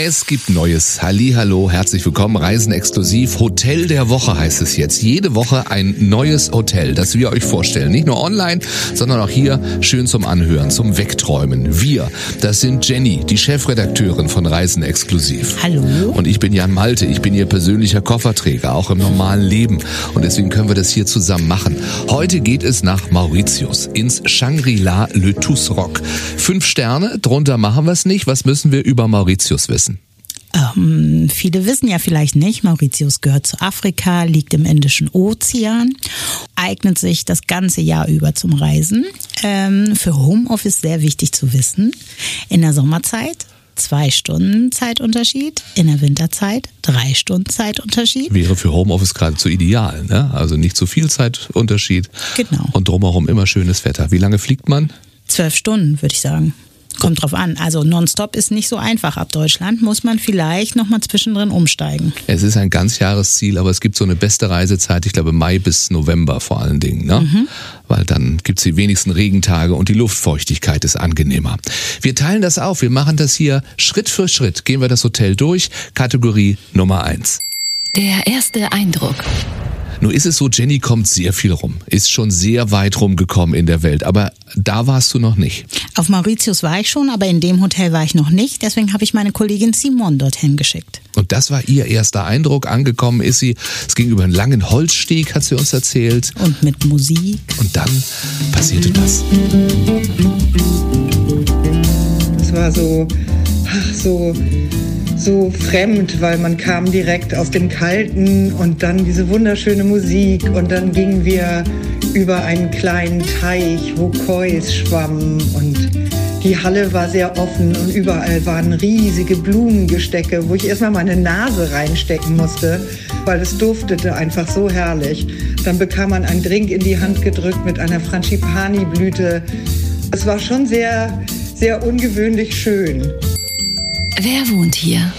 Es gibt Neues. Hallo, herzlich willkommen. Reisen exklusiv. Hotel der Woche heißt es jetzt. Jede Woche ein neues Hotel, das wir euch vorstellen. Nicht nur online, sondern auch hier schön zum Anhören, zum Wegträumen. Wir, das sind Jenny, die Chefredakteurin von Reisen exklusiv. Hallo. Und ich bin Jan Malte. Ich bin ihr persönlicher Kofferträger, auch im normalen Leben. Und deswegen können wir das hier zusammen machen. Heute geht es nach Mauritius, ins Shangri-La Le Rock. Fünf Sterne, drunter machen wir es nicht. Was müssen wir über Mauritius wissen? Ähm, viele wissen ja vielleicht nicht, Mauritius gehört zu Afrika, liegt im Indischen Ozean, eignet sich das ganze Jahr über zum Reisen. Ähm, für Homeoffice sehr wichtig zu wissen. In der Sommerzeit zwei Stunden Zeitunterschied, in der Winterzeit drei Stunden Zeitunterschied. Wäre für Homeoffice geradezu ideal, ne? Also nicht zu viel Zeitunterschied. Genau. Und drumherum immer schönes Wetter. Wie lange fliegt man? Zwölf Stunden, würde ich sagen. Kommt drauf an. Also nonstop ist nicht so einfach. Ab Deutschland muss man vielleicht nochmal zwischendrin umsteigen. Es ist ein Ganzjahresziel, aber es gibt so eine beste Reisezeit, ich glaube Mai bis November vor allen Dingen. Ne? Mhm. Weil dann gibt es die wenigsten Regentage und die Luftfeuchtigkeit ist angenehmer. Wir teilen das auf. Wir machen das hier Schritt für Schritt. Gehen wir das Hotel durch. Kategorie Nummer eins. Der erste Eindruck. Nun ist es so, Jenny kommt sehr viel rum, ist schon sehr weit rumgekommen in der Welt, aber da warst du noch nicht. Auf Mauritius war ich schon, aber in dem Hotel war ich noch nicht, deswegen habe ich meine Kollegin Simon dorthin geschickt. Und das war ihr erster Eindruck. Angekommen ist sie. Es ging über einen langen Holzsteg, hat sie uns erzählt. Und mit Musik. Und dann passierte das. Es war so, ach, so so fremd, weil man kam direkt aus dem Kalten und dann diese wunderschöne Musik und dann gingen wir über einen kleinen Teich, wo Kois schwammen und die Halle war sehr offen und überall waren riesige Blumengestecke, wo ich erstmal meine Nase reinstecken musste, weil es duftete einfach so herrlich. Dann bekam man einen Drink in die Hand gedrückt mit einer Frangipani-Blüte. Es war schon sehr, sehr ungewöhnlich schön. Wer wohnt hier?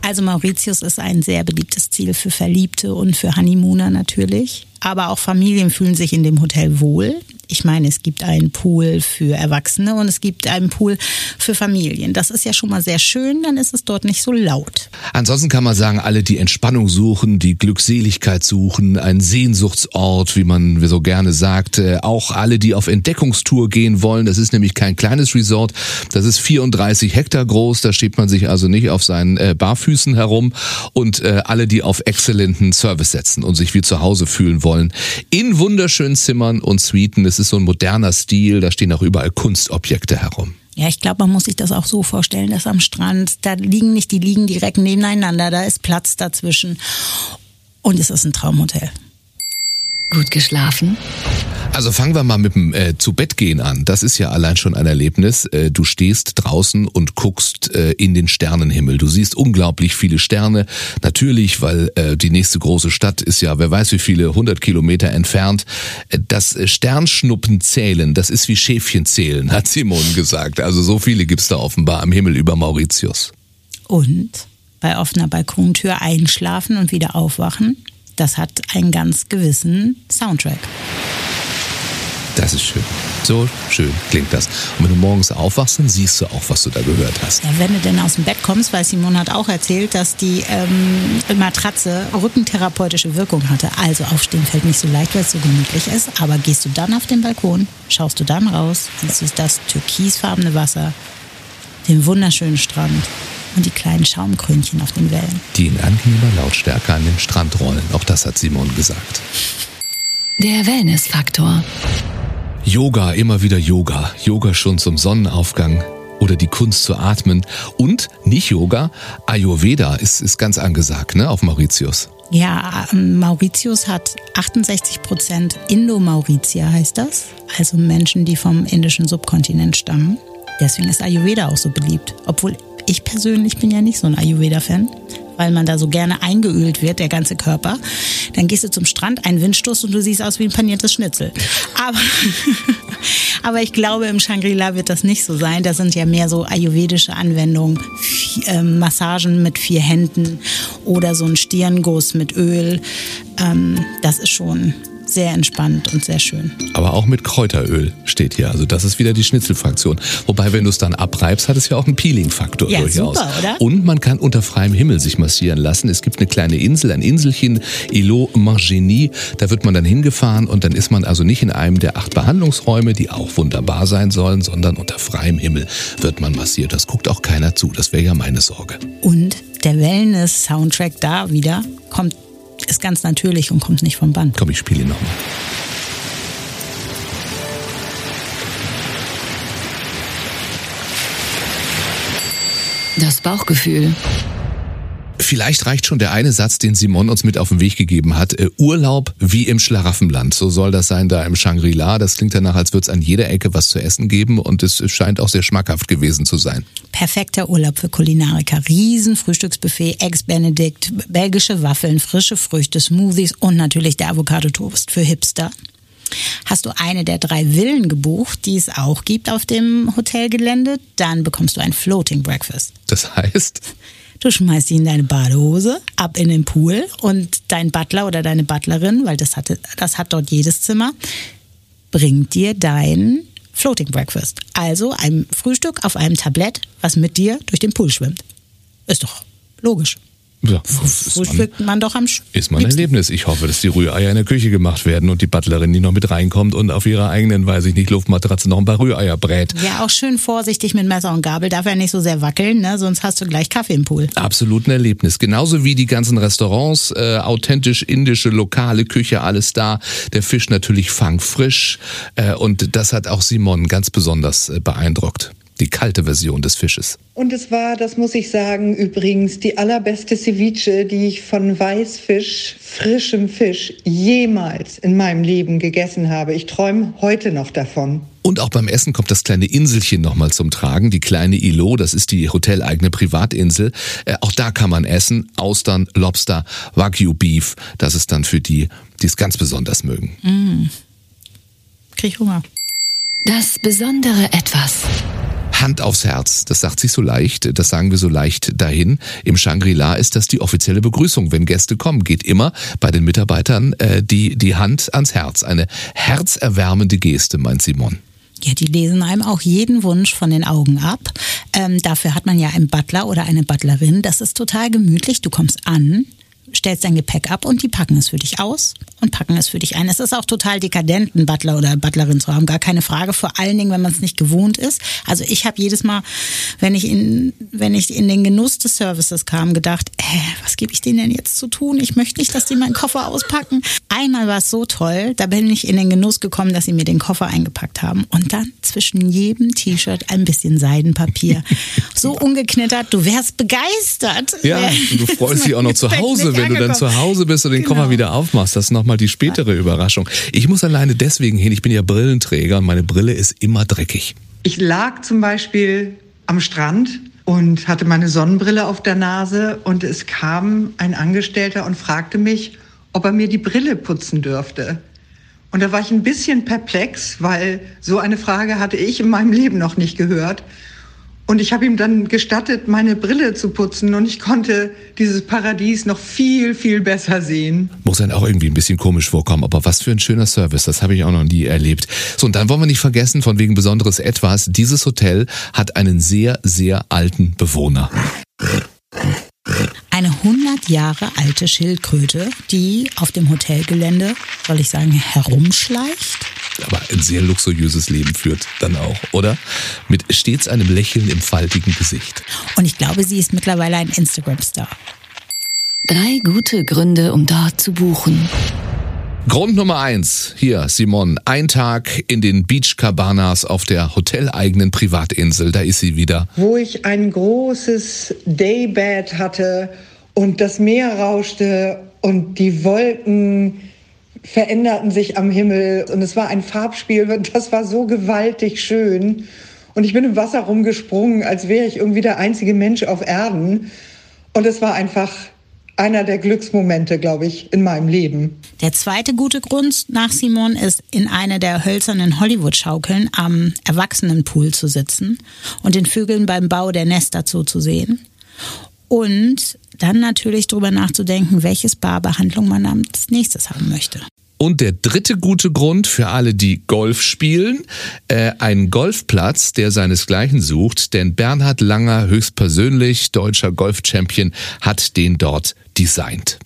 Also Mauritius ist ein sehr beliebtes Ziel für Verliebte und für Honeymooner natürlich. Aber auch Familien fühlen sich in dem Hotel wohl. Ich meine, es gibt einen Pool für Erwachsene und es gibt einen Pool für Familien. Das ist ja schon mal sehr schön, dann ist es dort nicht so laut. Ansonsten kann man sagen, alle, die Entspannung suchen, die Glückseligkeit suchen, ein Sehnsuchtsort, wie man so gerne sagt, äh, auch alle, die auf Entdeckungstour gehen wollen. Das ist nämlich kein kleines Resort, das ist 34 Hektar groß, da steht man sich also nicht auf seinen äh, Barfüßen herum und äh, alle, die auf exzellenten Service setzen und sich wie zu Hause fühlen wollen, in wunderschönen Zimmern und Suiten. Es ist so ein moderner Stil, da stehen auch überall Kunstobjekte herum. Ja, ich glaube, man muss sich das auch so vorstellen, dass am Strand, da liegen nicht, die liegen direkt nebeneinander, da ist Platz dazwischen. Und es ist ein Traumhotel. Gut geschlafen? Also fangen wir mal mit dem äh, zu Bett gehen an. Das ist ja allein schon ein Erlebnis. Äh, du stehst draußen und guckst äh, in den Sternenhimmel. Du siehst unglaublich viele Sterne. Natürlich, weil äh, die nächste große Stadt ist ja, wer weiß wie viele hundert Kilometer entfernt. Äh, das Sternschnuppen zählen, das ist wie Schäfchen zählen, hat Simon gesagt. Also so viele gibt's da offenbar am Himmel über Mauritius. Und bei offener Balkontür einschlafen und wieder aufwachen, das hat einen ganz gewissen Soundtrack. Das ist schön. So schön klingt das. Und wenn du morgens aufwachst, dann siehst du auch, was du da gehört hast. Ja, wenn du denn aus dem Bett kommst, weil Simon hat auch erzählt, dass die ähm, Matratze rückentherapeutische Wirkung hatte. Also aufstehen fällt nicht so leicht, weil es so gemütlich ist. Aber gehst du dann auf den Balkon, schaust du dann raus, siehst du das türkisfarbene Wasser, den wunderschönen Strand und die kleinen Schaumkrönchen auf den Wellen. Die in angenehmer Lautstärke an den Strand rollen. Auch das hat Simon gesagt. Der Wellnessfaktor. Yoga, immer wieder Yoga. Yoga schon zum Sonnenaufgang oder die Kunst zu atmen. Und nicht Yoga, Ayurveda ist, ist ganz angesagt, ne, auf Mauritius. Ja, ähm, Mauritius hat 68 Prozent Indo-Mauritier heißt das. Also Menschen, die vom indischen Subkontinent stammen. Deswegen ist Ayurveda auch so beliebt. Obwohl ich persönlich bin ja nicht so ein Ayurveda-Fan weil man da so gerne eingeölt wird, der ganze Körper. Dann gehst du zum Strand, ein Windstoß und du siehst aus wie ein paniertes Schnitzel. Aber, Aber ich glaube, im Shangri-La wird das nicht so sein. Da sind ja mehr so ayurvedische Anwendungen, äh, Massagen mit vier Händen oder so ein Stirnguss mit Öl. Ähm, das ist schon sehr entspannt und sehr schön. Aber auch mit Kräuteröl steht hier. Also das ist wieder die Schnitzelfraktion. Wobei, wenn du es dann abreibst, hat es ja auch einen Peeling-Faktor ja, durchaus. Super, oder? Und man kann unter freiem Himmel sich massieren lassen. Es gibt eine kleine Insel, ein Inselchen, Îlot Margeny. Da wird man dann hingefahren und dann ist man also nicht in einem der acht Behandlungsräume, die auch wunderbar sein sollen, sondern unter freiem Himmel wird man massiert. Das guckt auch keiner zu. Das wäre ja meine Sorge. Und der Wellness-Soundtrack da wieder kommt ist ganz natürlich und kommt nicht vom Band. Komm, ich spiele ihn nochmal. Das Bauchgefühl. Vielleicht reicht schon der eine Satz, den Simon uns mit auf den Weg gegeben hat. Äh, Urlaub wie im Schlaraffenland. So soll das sein da im Shangri-La. Das klingt danach, als würde es an jeder Ecke was zu essen geben und es scheint auch sehr schmackhaft gewesen zu sein. Perfekter Urlaub für Kulinariker. Riesen Frühstücksbuffet, Eggs Benedict, belgische Waffeln, frische Früchte, Smoothies und natürlich der Avocado-Toast für Hipster. Hast du eine der drei Villen gebucht, die es auch gibt auf dem Hotelgelände, dann bekommst du ein Floating Breakfast. Das heißt? Du schmeißt ihn in deine Badehose, ab in den Pool und dein Butler oder deine Butlerin, weil das, hatte, das hat dort jedes Zimmer, bringt dir dein Floating Breakfast. Also ein Frühstück auf einem Tablett, was mit dir durch den Pool schwimmt. Ist doch logisch. Ja, Frühstückt man, man, doch am Ist mal ein Erlebnis. Ich hoffe, dass die Rühreier in der Küche gemacht werden und die Butlerin, die noch mit reinkommt und auf ihrer eigenen, weiß ich nicht, Luftmatratze noch ein paar Rühreier brät. Ja, auch schön vorsichtig mit Messer und Gabel, darf ja nicht so sehr wackeln, ne? sonst hast du gleich Kaffee im Pool. Absolut ein Erlebnis. Genauso wie die ganzen Restaurants, äh, authentisch indische, lokale Küche, alles da. Der Fisch natürlich fangfrisch äh, und das hat auch Simon ganz besonders äh, beeindruckt die kalte Version des Fisches. Und es war, das muss ich sagen, übrigens die allerbeste Ceviche, die ich von Weißfisch, frischem Fisch, jemals in meinem Leben gegessen habe. Ich träume heute noch davon. Und auch beim Essen kommt das kleine Inselchen nochmal zum Tragen. Die kleine Ilo, das ist die hoteleigene Privatinsel. Äh, auch da kann man essen. Austern, Lobster, Wagyu Beef. Das ist dann für die, die es ganz besonders mögen. Mm. Krieg Hunger. Das besondere Etwas. Hand aufs Herz, das sagt sich so leicht, das sagen wir so leicht dahin. Im Shangri-La ist das die offizielle Begrüßung, wenn Gäste kommen. Geht immer bei den Mitarbeitern äh, die, die Hand ans Herz. Eine herzerwärmende Geste, meint Simon. Ja, die lesen einem auch jeden Wunsch von den Augen ab. Ähm, dafür hat man ja einen Butler oder eine Butlerin. Das ist total gemütlich. Du kommst an, stellst dein Gepäck ab und die packen es für dich aus und packen es für dich ein. Es ist auch total dekadent, einen Butler oder eine Butlerin zu haben, gar keine Frage. Vor allen Dingen, wenn man es nicht gewohnt ist. Also ich habe jedes Mal, wenn ich in, wenn ich in den Genuss des Services kam, gedacht, äh, was gebe ich denen denn jetzt zu tun? Ich möchte nicht, dass die meinen Koffer auspacken. Einmal war es so toll, da bin ich in den Genuss gekommen, dass sie mir den Koffer eingepackt haben und dann zwischen jedem T-Shirt ein bisschen Seidenpapier. so ungeknittert, du wärst begeistert. Ja, du freust dich auch noch zu Hause, wenn du dann zu Hause bist und den genau. Koffer wieder aufmachst. Das ist nochmal die spätere Überraschung. Ich muss alleine deswegen hin, ich bin ja Brillenträger und meine Brille ist immer dreckig. Ich lag zum Beispiel am Strand und hatte meine Sonnenbrille auf der Nase und es kam ein Angestellter und fragte mich, ob er mir die Brille putzen dürfte. Und da war ich ein bisschen perplex, weil so eine Frage hatte ich in meinem Leben noch nicht gehört. Und ich habe ihm dann gestattet, meine Brille zu putzen und ich konnte dieses Paradies noch viel, viel besser sehen. Muss dann auch irgendwie ein bisschen komisch vorkommen, aber was für ein schöner Service, das habe ich auch noch nie erlebt. So, und dann wollen wir nicht vergessen, von wegen besonderes Etwas, dieses Hotel hat einen sehr, sehr alten Bewohner. Eine 100 Jahre alte Schildkröte, die auf dem Hotelgelände, soll ich sagen, herumschleicht aber ein sehr luxuriöses Leben führt dann auch, oder? Mit stets einem Lächeln im faltigen Gesicht. Und ich glaube, sie ist mittlerweile ein Instagram-Star. Drei gute Gründe, um dort zu buchen. Grund Nummer eins, hier Simon, ein Tag in den Beach Cabanas auf der hoteleigenen Privatinsel, da ist sie wieder. Wo ich ein großes Daybed hatte und das Meer rauschte und die Wolken veränderten sich am Himmel und es war ein Farbspiel, das war so gewaltig schön. Und ich bin im Wasser rumgesprungen, als wäre ich irgendwie der einzige Mensch auf Erden. Und es war einfach einer der Glücksmomente, glaube ich, in meinem Leben. Der zweite gute Grund nach Simon ist, in einer der hölzernen Hollywood-Schaukeln am Erwachsenenpool zu sitzen und den Vögeln beim Bau der Nester zuzusehen. Und dann natürlich darüber nachzudenken, welche Spa-Behandlung man als nächstes haben möchte. Und der dritte gute Grund für alle, die Golf spielen, äh, ein Golfplatz, der seinesgleichen sucht, denn Bernhard Langer, höchstpersönlich deutscher Golfchampion, hat den dort designt.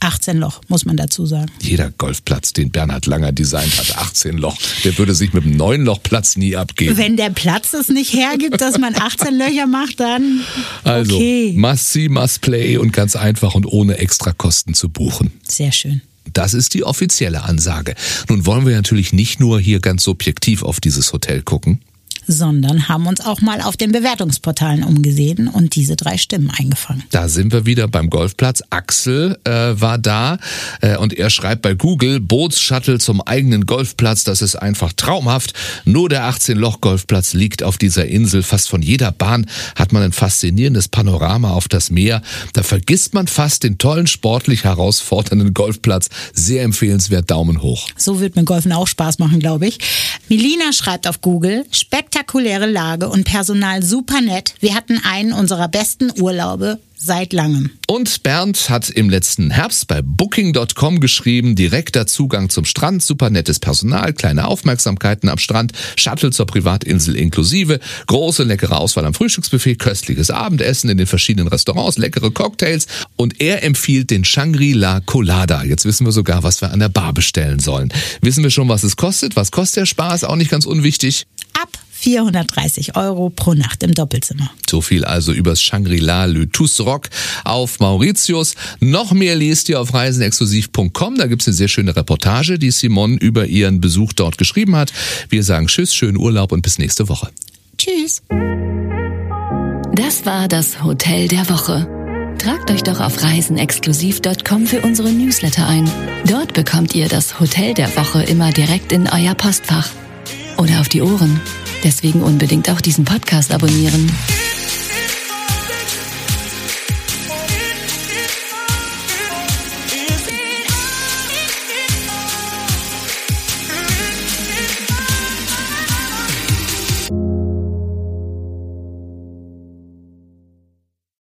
18 Loch, muss man dazu sagen. Jeder Golfplatz, den Bernhard Langer designt hat, 18 Loch. Der würde sich mit einem 9 Loch Platz nie abgeben. Wenn der Platz es nicht hergibt, dass man 18 Löcher macht, dann Also, okay. must see, must play und ganz einfach und ohne extra Kosten zu buchen. Sehr schön. Das ist die offizielle Ansage. Nun wollen wir natürlich nicht nur hier ganz subjektiv auf dieses Hotel gucken. Sondern haben uns auch mal auf den Bewertungsportalen umgesehen und diese drei Stimmen eingefangen. Da sind wir wieder beim Golfplatz. Axel äh, war da äh, und er schreibt bei Google Bootsshuttle zum eigenen Golfplatz. Das ist einfach traumhaft. Nur der 18-Loch-Golfplatz liegt auf dieser Insel. Fast von jeder Bahn hat man ein faszinierendes Panorama auf das Meer. Da vergisst man fast den tollen, sportlich herausfordernden Golfplatz. Sehr empfehlenswert. Daumen hoch. So wird mir Golfen auch Spaß machen, glaube ich. Milina schreibt auf Google, spektakuläre Lage und Personal super nett. Wir hatten einen unserer besten Urlaube seit langem. Und Bernd hat im letzten Herbst bei Booking.com geschrieben, direkter Zugang zum Strand, super nettes Personal, kleine Aufmerksamkeiten am Strand, Shuttle zur Privatinsel inklusive, große leckere Auswahl am Frühstücksbuffet, köstliches Abendessen in den verschiedenen Restaurants, leckere Cocktails und er empfiehlt den Shangri-La Colada. Jetzt wissen wir sogar, was wir an der Bar bestellen sollen. Wissen wir schon, was es kostet? Was kostet der Spaß? Auch nicht ganz unwichtig. Ab 430 Euro pro Nacht im Doppelzimmer. So viel also übers Shangri-La Le Rock auf Mauritius. Noch mehr lest ihr auf reisenexklusiv.com. Da gibt's eine sehr schöne Reportage, die Simon über ihren Besuch dort geschrieben hat. Wir sagen Tschüss, schönen Urlaub und bis nächste Woche. Tschüss. Das war das Hotel der Woche. Tragt euch doch auf reisenexklusiv.com für unsere Newsletter ein. Dort bekommt ihr das Hotel der Woche immer direkt in euer Postfach. Oder auf die Ohren. Deswegen unbedingt auch diesen Podcast abonnieren.